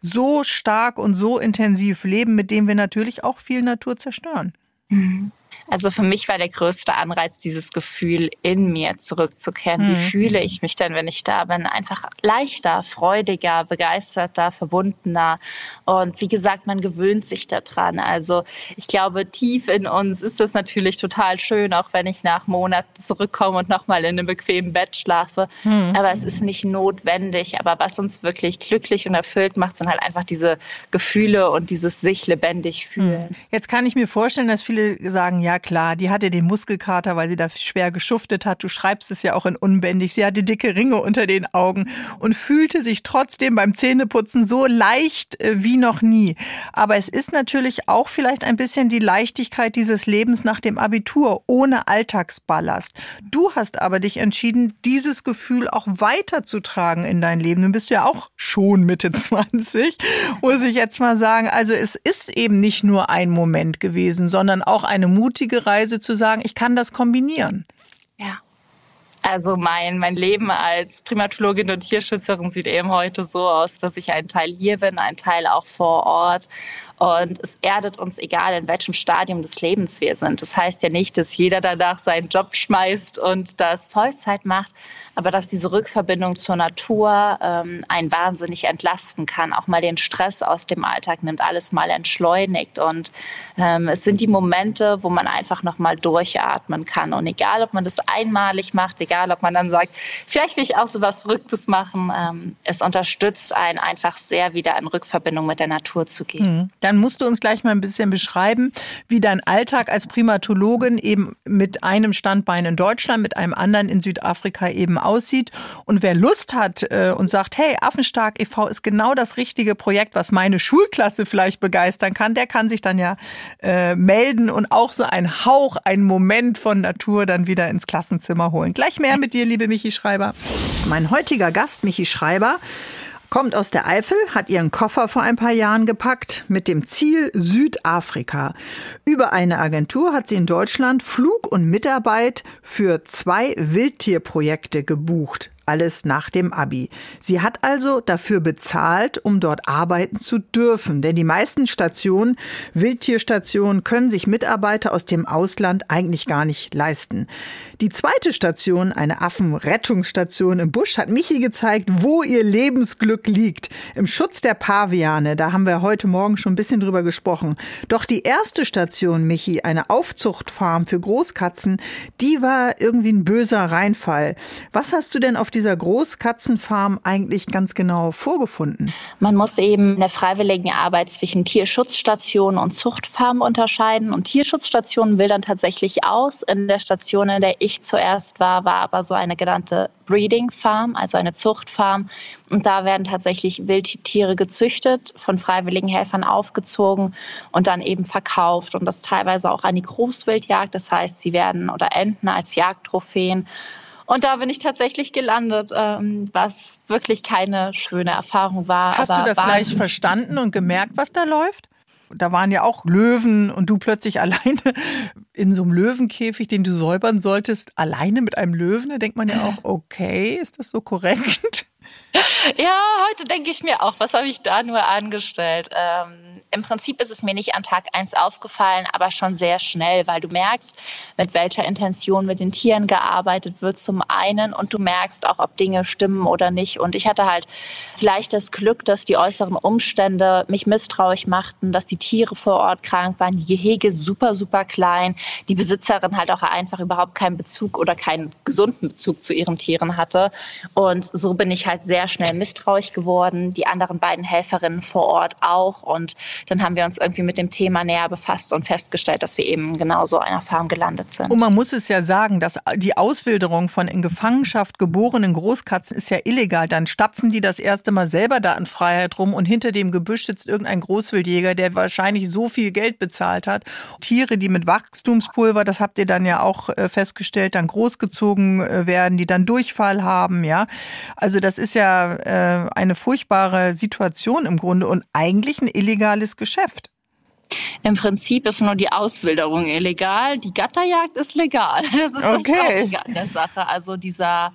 so stark und so intensiv leben, mit dem wir natürlich auch viel Natur zerstören.
Mhm. Also für mich war der größte Anreiz, dieses Gefühl in mir zurückzukehren. Wie mhm. fühle ich mich denn, wenn ich da bin? Einfach leichter, freudiger, begeisterter, verbundener. Und wie gesagt, man gewöhnt sich daran. Also ich glaube, tief in uns ist das natürlich total schön, auch wenn ich nach Monaten zurückkomme und nochmal in einem bequemen Bett schlafe. Mhm. Aber es ist nicht notwendig. Aber was uns wirklich glücklich und erfüllt macht, sind halt einfach diese Gefühle und dieses sich lebendig fühlen. Mhm.
Jetzt kann ich mir vorstellen, dass viele sagen, ja, klar, die hatte den Muskelkater, weil sie da schwer geschuftet hat. Du schreibst es ja auch in unbändig. Sie hatte dicke Ringe unter den Augen und fühlte sich trotzdem beim Zähneputzen so leicht äh, wie noch nie. Aber es ist natürlich auch vielleicht ein bisschen die Leichtigkeit dieses Lebens nach dem Abitur ohne Alltagsballast. Du hast aber dich entschieden, dieses Gefühl auch weiterzutragen in dein Leben. Du bist ja auch schon Mitte 20, muss ich jetzt mal sagen. Also es ist eben nicht nur ein Moment gewesen, sondern auch eine mutige mutige Reise zu sagen, ich kann das kombinieren.
Ja. Also mein, mein Leben als Primatologin und Tierschützerin sieht eben heute so aus, dass ich ein Teil hier bin, ein Teil auch vor Ort. Und es erdet uns, egal in welchem Stadium des Lebens wir sind. Das heißt ja nicht, dass jeder danach seinen Job schmeißt und das Vollzeit macht, aber dass diese Rückverbindung zur Natur ähm, einen wahnsinnig entlasten kann, auch mal den Stress aus dem Alltag nimmt, alles mal entschleunigt. Und ähm, es sind die Momente, wo man einfach noch mal durchatmen kann. Und egal, ob man das einmalig macht, egal, ob man dann sagt, vielleicht will ich auch so was Verrücktes machen, ähm, es unterstützt einen einfach sehr, wieder in Rückverbindung mit der Natur zu gehen.
Mhm. Dann musst du uns gleich mal ein bisschen beschreiben, wie dein Alltag als Primatologin eben mit einem Standbein in Deutschland, mit einem anderen in Südafrika eben aussieht. Und wer Lust hat äh, und sagt, hey, Affenstark e.V. ist genau das richtige Projekt, was meine Schulklasse vielleicht begeistern kann, der kann sich dann ja äh, melden und auch so ein Hauch, ein Moment von Natur dann wieder ins Klassenzimmer holen. Gleich mehr mit dir, liebe Michi Schreiber. Mein heutiger Gast, Michi Schreiber, Kommt aus der Eifel, hat ihren Koffer vor ein paar Jahren gepackt mit dem Ziel Südafrika. Über eine Agentur hat sie in Deutschland Flug und Mitarbeit für zwei Wildtierprojekte gebucht. alles nach dem Abi. Sie hat also dafür bezahlt, um dort arbeiten zu dürfen. Denn die meisten Stationen, Wildtierstationen, können sich Mitarbeiter aus dem Ausland eigentlich gar nicht leisten. Die zweite Station, eine Affenrettungsstation im Busch, hat Michi gezeigt, wo ihr Lebensglück liegt. Im Schutz der Paviane. Da haben wir heute Morgen schon ein bisschen drüber gesprochen. Doch die erste Station, Michi, eine Aufzuchtfarm für Großkatzen, die war irgendwie ein böser Reinfall. Was hast du denn auf dieser Großkatzenfarm eigentlich ganz genau vorgefunden?
Man muss eben in der freiwilligen Arbeit zwischen Tierschutzstationen und Zuchtfarmen unterscheiden. Und Tierschutzstationen will dann tatsächlich aus. In der Station, in der ich zuerst war, war aber so eine genannte Breeding Farm, also eine Zuchtfarm. Und da werden tatsächlich Wildtiere gezüchtet, von freiwilligen Helfern aufgezogen und dann eben verkauft. Und das teilweise auch an die Großwildjagd. Das heißt, sie werden oder enden als Jagdtrophäen. Und da bin ich tatsächlich gelandet, ähm, was wirklich keine schöne Erfahrung war.
Hast du das gleich verstanden und gemerkt, was da läuft? Da waren ja auch Löwen und du plötzlich alleine in so einem Löwenkäfig, den du säubern solltest, alleine mit einem Löwen. Da denkt man ja auch, okay, ist das so korrekt?
Ja, heute denke ich mir auch, was habe ich da nur angestellt? Ähm, Im Prinzip ist es mir nicht an Tag eins aufgefallen, aber schon sehr schnell, weil du merkst, mit welcher Intention mit den Tieren gearbeitet wird zum einen und du merkst auch, ob Dinge stimmen oder nicht. Und ich hatte halt vielleicht das Glück, dass die äußeren Umstände mich misstrauisch machten, dass die Tiere vor Ort krank waren, die Gehege super, super klein, die Besitzerin halt auch einfach überhaupt keinen Bezug oder keinen gesunden Bezug zu ihren Tieren hatte. Und so bin ich halt sehr schnell misstrauisch geworden, die anderen beiden Helferinnen vor Ort auch. Und dann haben wir uns irgendwie mit dem Thema näher befasst und festgestellt, dass wir eben genau so einer Farm gelandet sind.
Und man muss es ja sagen, dass die Auswilderung von in Gefangenschaft geborenen Großkatzen ist ja illegal. Dann stapfen die das erste Mal selber da in Freiheit rum und hinter dem Gebüsch sitzt irgendein Großwildjäger, der wahrscheinlich so viel Geld bezahlt hat. Tiere, die mit Wachstumspulver, das habt ihr dann ja auch äh, festgestellt, dann großgezogen äh, werden, die dann Durchfall haben, ja. Also das ist ja äh, eine furchtbare Situation im Grunde und eigentlich ein illegales Geschäft.
Im Prinzip ist nur die Auswilderung illegal, die Gatterjagd ist legal. Das ist okay. das an der Sache. Also dieser,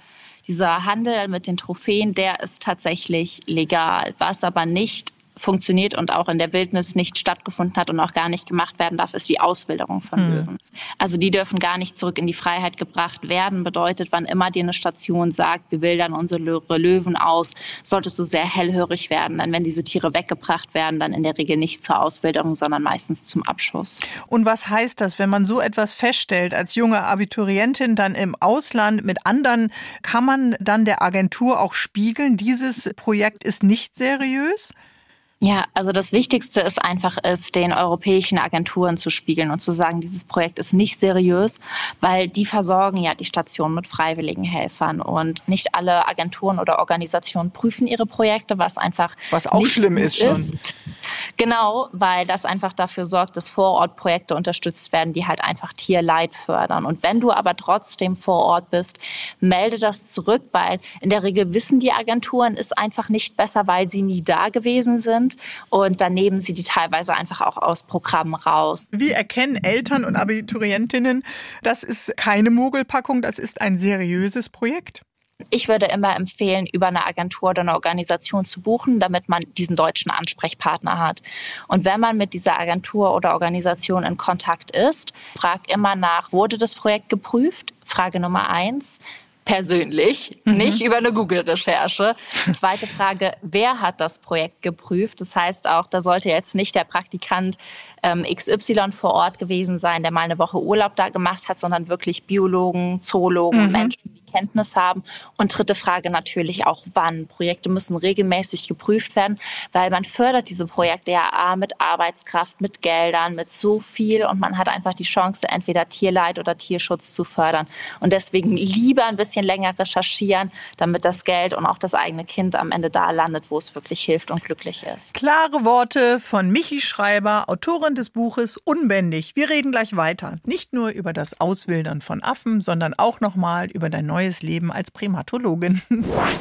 dieser Handel mit den Trophäen, der ist tatsächlich legal. Was aber nicht funktioniert und auch in der Wildnis nicht stattgefunden hat und auch gar nicht gemacht werden darf, ist die Auswilderung von hm. Löwen. Also die dürfen gar nicht zurück in die Freiheit gebracht werden. Bedeutet, wann immer dir eine Station sagt, wir wildern unsere Löwen aus, solltest du sehr hellhörig werden. Denn wenn diese Tiere weggebracht werden, dann in der Regel nicht zur Auswilderung, sondern meistens zum Abschuss.
Und was heißt das, wenn man so etwas feststellt als junge Abiturientin dann im Ausland mit anderen, kann man dann der Agentur auch spiegeln, dieses Projekt ist nicht seriös?
Ja, also das Wichtigste ist einfach, es den europäischen Agenturen zu spiegeln und zu sagen, dieses Projekt ist nicht seriös, weil die versorgen ja die Station mit freiwilligen Helfern und nicht alle Agenturen oder Organisationen prüfen ihre Projekte, was einfach
was auch schlimm ist schon. Ist.
Genau, weil das einfach dafür sorgt, dass Vorortprojekte unterstützt werden, die halt einfach Tierleid fördern. Und wenn du aber trotzdem vor Ort bist, melde das zurück, weil in der Regel wissen die Agenturen, ist einfach nicht besser, weil sie nie da gewesen sind sind. Und dann nehmen sie die teilweise einfach auch aus Programmen raus.
Wie erkennen Eltern und Abiturientinnen, das ist keine Mogelpackung, das ist ein seriöses Projekt?
Ich würde immer empfehlen, über eine Agentur oder eine Organisation zu buchen, damit man diesen deutschen Ansprechpartner hat. Und wenn man mit dieser Agentur oder Organisation in Kontakt ist, fragt immer nach, wurde das Projekt geprüft? Frage Nummer eins persönlich, mhm. nicht über eine Google-Recherche. Zweite Frage, wer hat das Projekt geprüft? Das heißt auch, da sollte jetzt nicht der Praktikant ähm, XY vor Ort gewesen sein, der mal eine Woche Urlaub da gemacht hat, sondern wirklich Biologen, Zoologen, mhm. Menschen, die Kenntnis haben. Und dritte Frage natürlich auch, wann. Projekte müssen regelmäßig geprüft werden, weil man fördert diese Projekte ja mit Arbeitskraft, mit Geldern, mit so viel und man hat einfach die Chance, entweder Tierleid oder Tierschutz zu fördern. Und deswegen lieber ein bisschen länger recherchieren, damit das Geld und auch das eigene Kind am Ende da landet, wo es wirklich hilft und glücklich ist.
Klare Worte von Michi Schreiber, Autorin des Buches Unbändig. Wir reden gleich weiter. Nicht nur über das Auswildern von Affen, sondern auch nochmal über dein neues neues Leben als Primatologin.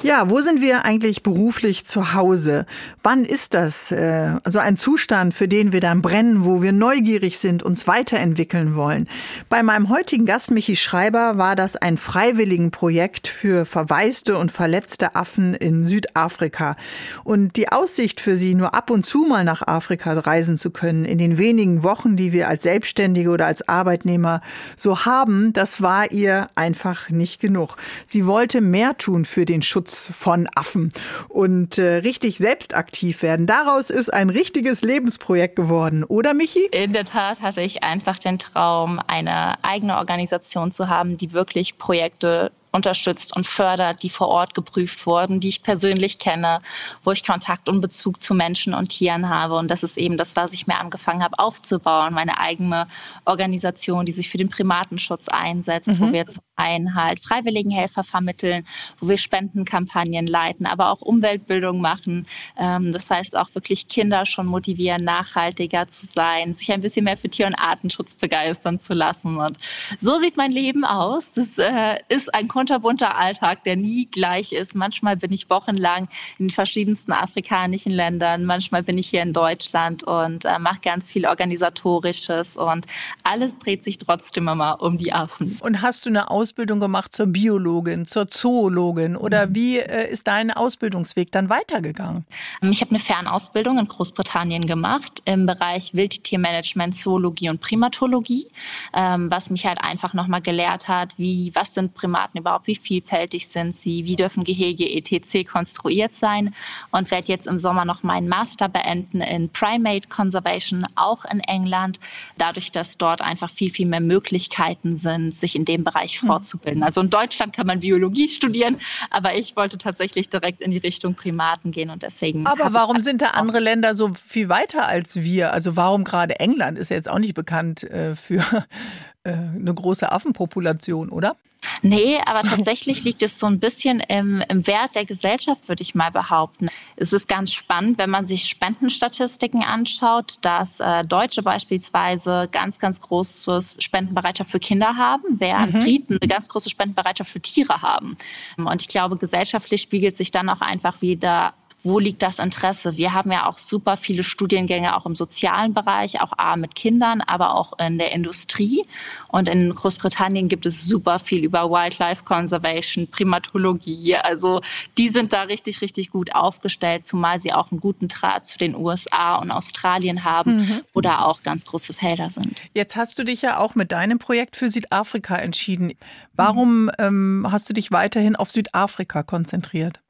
Ja, wo sind wir eigentlich beruflich zu Hause? Wann ist das äh, also ein Zustand, für den wir dann brennen, wo wir neugierig sind, uns weiterentwickeln wollen? Bei meinem heutigen Gast Michi Schreiber war das ein Freiwilligenprojekt für verwaiste und verletzte Affen in Südafrika. Und die Aussicht für sie, nur ab und zu mal nach Afrika reisen zu können, in den wenigen Wochen, die wir als Selbstständige oder als Arbeitnehmer so haben, das war ihr einfach nicht genug. Sie wollte mehr tun für den Schutz von Affen und äh, richtig selbst aktiv werden. Daraus ist ein richtiges Lebensprojekt geworden, oder Michi?
In der Tat hatte ich einfach den Traum, eine eigene Organisation zu haben, die wirklich Projekte unterstützt und fördert, die vor Ort geprüft wurden, die ich persönlich kenne, wo ich Kontakt und Bezug zu Menschen und Tieren habe. Und das ist eben das, was ich mir angefangen habe aufzubauen, meine eigene Organisation, die sich für den Primatenschutz einsetzt, mhm. wo wir zum einen halt Freiwilligenhelfer vermitteln, wo wir Spendenkampagnen leiten, aber auch Umweltbildung machen. Ähm, das heißt auch wirklich Kinder schon motivieren, nachhaltiger zu sein, sich ein bisschen mehr für Tier- und Artenschutz begeistern zu lassen. Und so sieht mein Leben aus. Das äh, ist ein kunterbunter Alltag, der nie gleich ist. Manchmal bin ich wochenlang in den verschiedensten afrikanischen Ländern, manchmal bin ich hier in Deutschland und äh, mache ganz viel Organisatorisches und alles dreht sich trotzdem immer um die Affen.
Und hast du eine Ausbildung gemacht zur Biologin, zur Zoologin oder mhm. wie äh, ist dein Ausbildungsweg dann weitergegangen?
Ich habe eine Fernausbildung in Großbritannien gemacht im Bereich Wildtiermanagement, Zoologie und Primatologie, ähm, was mich halt einfach nochmal gelehrt hat, wie, was sind Primaten überhaupt überhaupt, wie vielfältig sind sie, wie dürfen Gehege etc. konstruiert sein und werde jetzt im Sommer noch meinen Master beenden in Primate Conservation, auch in England, dadurch, dass dort einfach viel, viel mehr Möglichkeiten sind, sich in dem Bereich hm. fortzubilden. Also in Deutschland kann man Biologie studieren, aber ich wollte tatsächlich direkt in die Richtung Primaten gehen und deswegen.
Aber warum sind da andere Länder so viel weiter als wir? Also warum gerade England ist ja jetzt auch nicht bekannt äh, für äh, eine große Affenpopulation, oder?
Nee, aber tatsächlich liegt es so ein bisschen im, im Wert der Gesellschaft, würde ich mal behaupten. Es ist ganz spannend, wenn man sich Spendenstatistiken anschaut, dass äh, Deutsche beispielsweise ganz, ganz große Spendenbereitschaft für Kinder haben, während mhm. Briten eine ganz große Spendenbereitschaft für Tiere haben. Und ich glaube, gesellschaftlich spiegelt sich dann auch einfach wieder wo liegt das Interesse? Wir haben ja auch super viele Studiengänge auch im sozialen Bereich, auch A mit Kindern, aber auch in der Industrie. Und in Großbritannien gibt es super viel über Wildlife Conservation, Primatologie. Also die sind da richtig, richtig gut aufgestellt, zumal sie auch einen guten Draht zu den USA und Australien haben mhm. oder auch ganz große Felder sind.
Jetzt hast du dich ja auch mit deinem Projekt für Südafrika entschieden. Warum mhm. ähm, hast du dich weiterhin auf Südafrika konzentriert?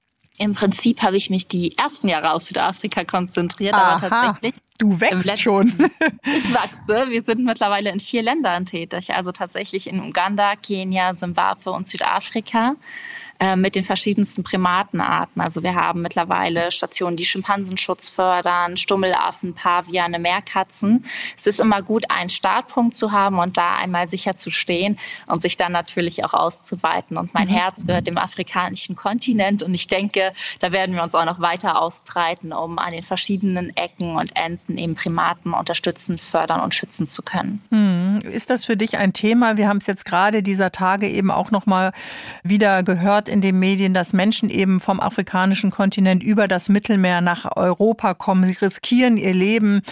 Im Prinzip habe ich mich die ersten Jahre aus Südafrika konzentriert, Aha, aber tatsächlich.
Du wächst letzten, schon.
ich wachse. Wir sind mittlerweile in vier Ländern tätig, also tatsächlich in Uganda, Kenia, Simbabwe und Südafrika. Äh, mit den verschiedensten Primatenarten. Also wir haben mittlerweile Stationen, die Schimpansenschutz fördern, Stummelaffen, Paviane, Meerkatzen. Es ist immer gut, einen Startpunkt zu haben und da einmal sicher zu stehen und sich dann natürlich auch auszuweiten. Und mein mhm. Herz gehört dem afrikanischen Kontinent und ich denke, da werden wir uns auch noch weiter ausbreiten, um an den verschiedenen Ecken und Enden eben Primaten unterstützen, fördern und schützen zu können.
Mhm. Ist das für dich ein Thema? Wir haben es jetzt gerade dieser Tage eben auch noch mal wieder gehört in den Medien, dass Menschen eben vom afrikanischen Kontinent über das Mittelmeer nach Europa kommen. Sie riskieren ihr Leben.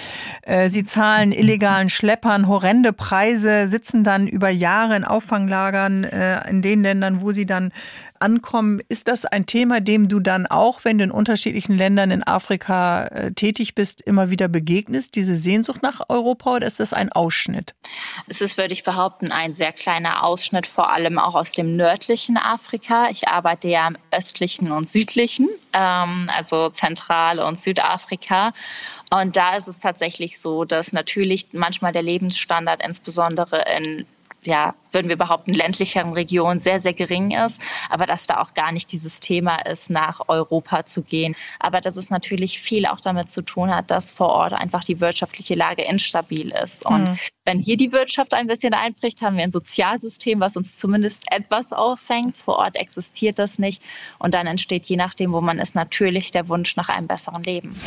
Äh, sie zahlen illegalen Schleppern horrende Preise, sitzen dann über Jahre in Auffanglagern äh, in den Ländern, wo sie dann ankommen. Ist das ein Thema, dem du dann auch, wenn du in unterschiedlichen Ländern in Afrika äh, tätig bist, immer wieder begegnest, diese Sehnsucht nach Europa oder ist das ein Ausschnitt?
Es ist, würde ich behaupten, ein sehr kleiner Ausschnitt, vor allem auch aus dem nördlichen Afrika. Ich arbeite ja im östlichen und südlichen, ähm, also Zentral- und Südafrika. Und da ist es tatsächlich so, dass natürlich manchmal der Lebensstandard insbesondere in ja, würden wir behaupten, ländlicheren Regionen sehr, sehr gering ist, aber dass da auch gar nicht dieses Thema ist, nach Europa zu gehen. Aber dass es natürlich viel auch damit zu tun hat, dass vor Ort einfach die wirtschaftliche Lage instabil ist. Und mhm. wenn hier die Wirtschaft ein bisschen einbricht, haben wir ein Sozialsystem, was uns zumindest etwas auffängt. Vor Ort existiert das nicht. Und dann entsteht, je nachdem, wo man ist, natürlich der Wunsch nach einem besseren Leben.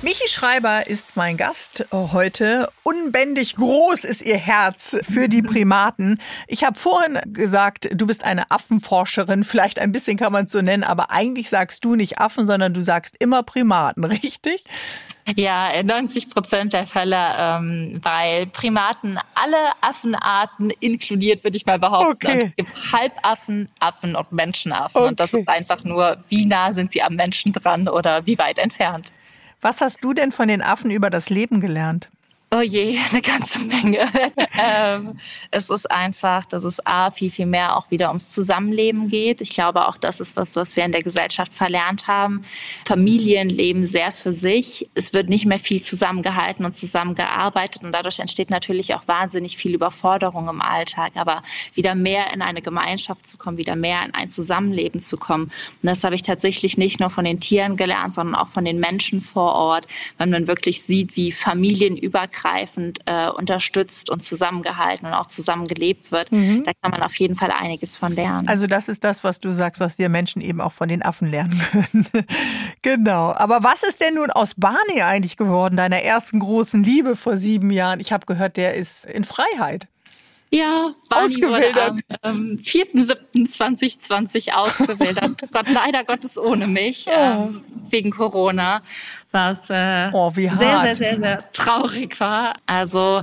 Michi Schreiber ist mein Gast heute. Unbändig groß ist ihr Herz für die Primaten. Ich habe vorhin gesagt, du bist eine Affenforscherin. Vielleicht ein bisschen kann man es so nennen, aber eigentlich sagst du nicht Affen, sondern du sagst immer Primaten, richtig?
Ja, in 90 Prozent der Fälle, ähm, weil Primaten alle Affenarten inkludiert, würde ich mal behaupten.
Okay.
Und es gibt Halbaffen, Affen und Menschenaffen.
Okay.
Und das ist einfach nur, wie nah sind sie am Menschen dran oder wie weit entfernt.
Was hast du denn von den Affen über das Leben gelernt?
Oh je, eine ganze Menge. ähm, es ist einfach, dass es A, viel, viel mehr auch wieder ums Zusammenleben geht. Ich glaube auch, das ist was, was wir in der Gesellschaft verlernt haben. Familien leben sehr für sich. Es wird nicht mehr viel zusammengehalten und zusammengearbeitet und dadurch entsteht natürlich auch wahnsinnig viel Überforderung im Alltag. Aber wieder mehr in eine Gemeinschaft zu kommen, wieder mehr in ein Zusammenleben zu kommen. Und das habe ich tatsächlich nicht nur von den Tieren gelernt, sondern auch von den Menschen vor Ort, wenn man wirklich sieht, wie Familien übergreifend äh, unterstützt und zusammengehalten und auch zusammengelebt wird. Mhm. Da kann man auf jeden Fall einiges von lernen.
Also das ist das, was du sagst, was wir Menschen eben auch von den Affen lernen können. genau. Aber was ist denn nun aus Barney eigentlich geworden, deiner ersten großen Liebe vor sieben Jahren? Ich habe gehört, der ist in Freiheit.
Ja,
ausgewildert.
Wurde am ähm, 4.7.2020 ausgewildert. Gott, leider Gottes ohne mich,
Ja.
ähm, wegen Corona, was äh,
Oh,
sehr, sehr, sehr, sehr traurig war. Also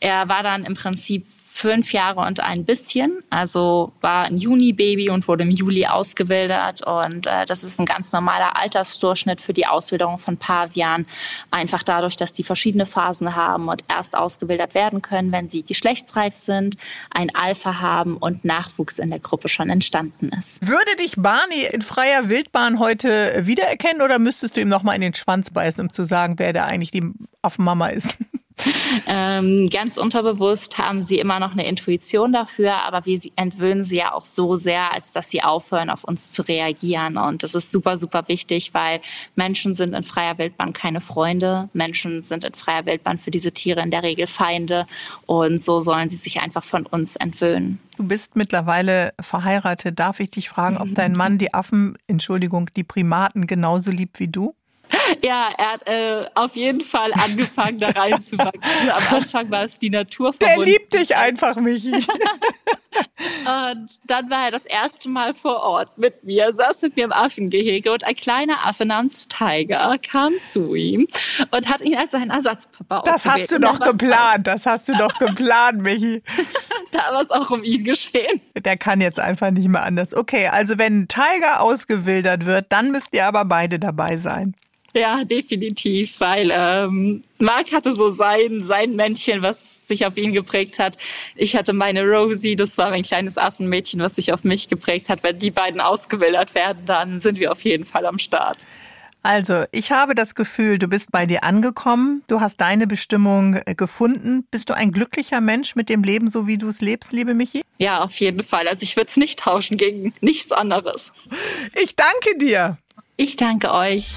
er war dann im Prinzip fünf Jahre und ein bisschen, also war ein Juni-Baby und wurde im Juli ausgewildert. Und äh, das ist ein ganz normaler Altersdurchschnitt für die Auswilderung von Pavian. Einfach dadurch, dass die verschiedene Phasen haben und erst ausgewildert werden können, wenn sie geschlechtsreif sind, ein Alpha haben und Nachwuchs in der Gruppe schon entstanden ist.
Würde dich Barney in freier Wildbahn heute wiedererkennen oder müsstest du ihm noch mal in den Schwanz beißen, um zu sagen, wer da eigentlich die Affenmama ist?
Ähm, ganz unterbewusst haben sie immer noch eine Intuition dafür, aber wir entwöhnen sie ja auch so sehr, als dass sie aufhören, auf uns zu reagieren. Und das ist super, super wichtig, weil Menschen sind in freier Wildbahn keine Freunde. Menschen sind in freier Wildbahn für diese Tiere in der Regel Feinde. Und so sollen sie sich einfach von uns entwöhnen.
Du bist mittlerweile verheiratet. Darf ich dich fragen, ob dein Mann die Affen, Entschuldigung, die Primaten genauso liebt wie du?
Ja, er hat äh, auf jeden Fall angefangen, da reinzuwachsen. Am Anfang war es die Natur
Der liebt dich einfach, Michi.
Und dann war er das erste Mal vor Ort mit mir, saß mit mir im Affengehege und ein kleiner Affe namens Tiger kam zu ihm und hat ihn als seinen Ersatzpapa
Das hast du doch geplant. Das hast du doch geplant, Michi.
Da war es auch um ihn geschehen.
Der kann jetzt einfach nicht mehr anders. Okay, also wenn Tiger ausgewildert wird, dann müsst ihr aber beide dabei sein.
Ja, definitiv, weil ähm, Mark hatte so sein, sein Männchen, was sich auf ihn geprägt hat. Ich hatte meine Rosie, das war mein kleines Affenmädchen, was sich auf mich geprägt hat. Wenn die beiden ausgewildert werden, dann sind wir auf jeden Fall am Start.
Also, ich habe das Gefühl, du bist bei dir angekommen, du hast deine Bestimmung äh, gefunden. Bist du ein glücklicher Mensch mit dem Leben, so wie du es lebst, liebe Michi?
Ja, auf jeden Fall. Also ich würde es nicht tauschen gegen nichts anderes.
Ich danke dir.
Ich danke euch.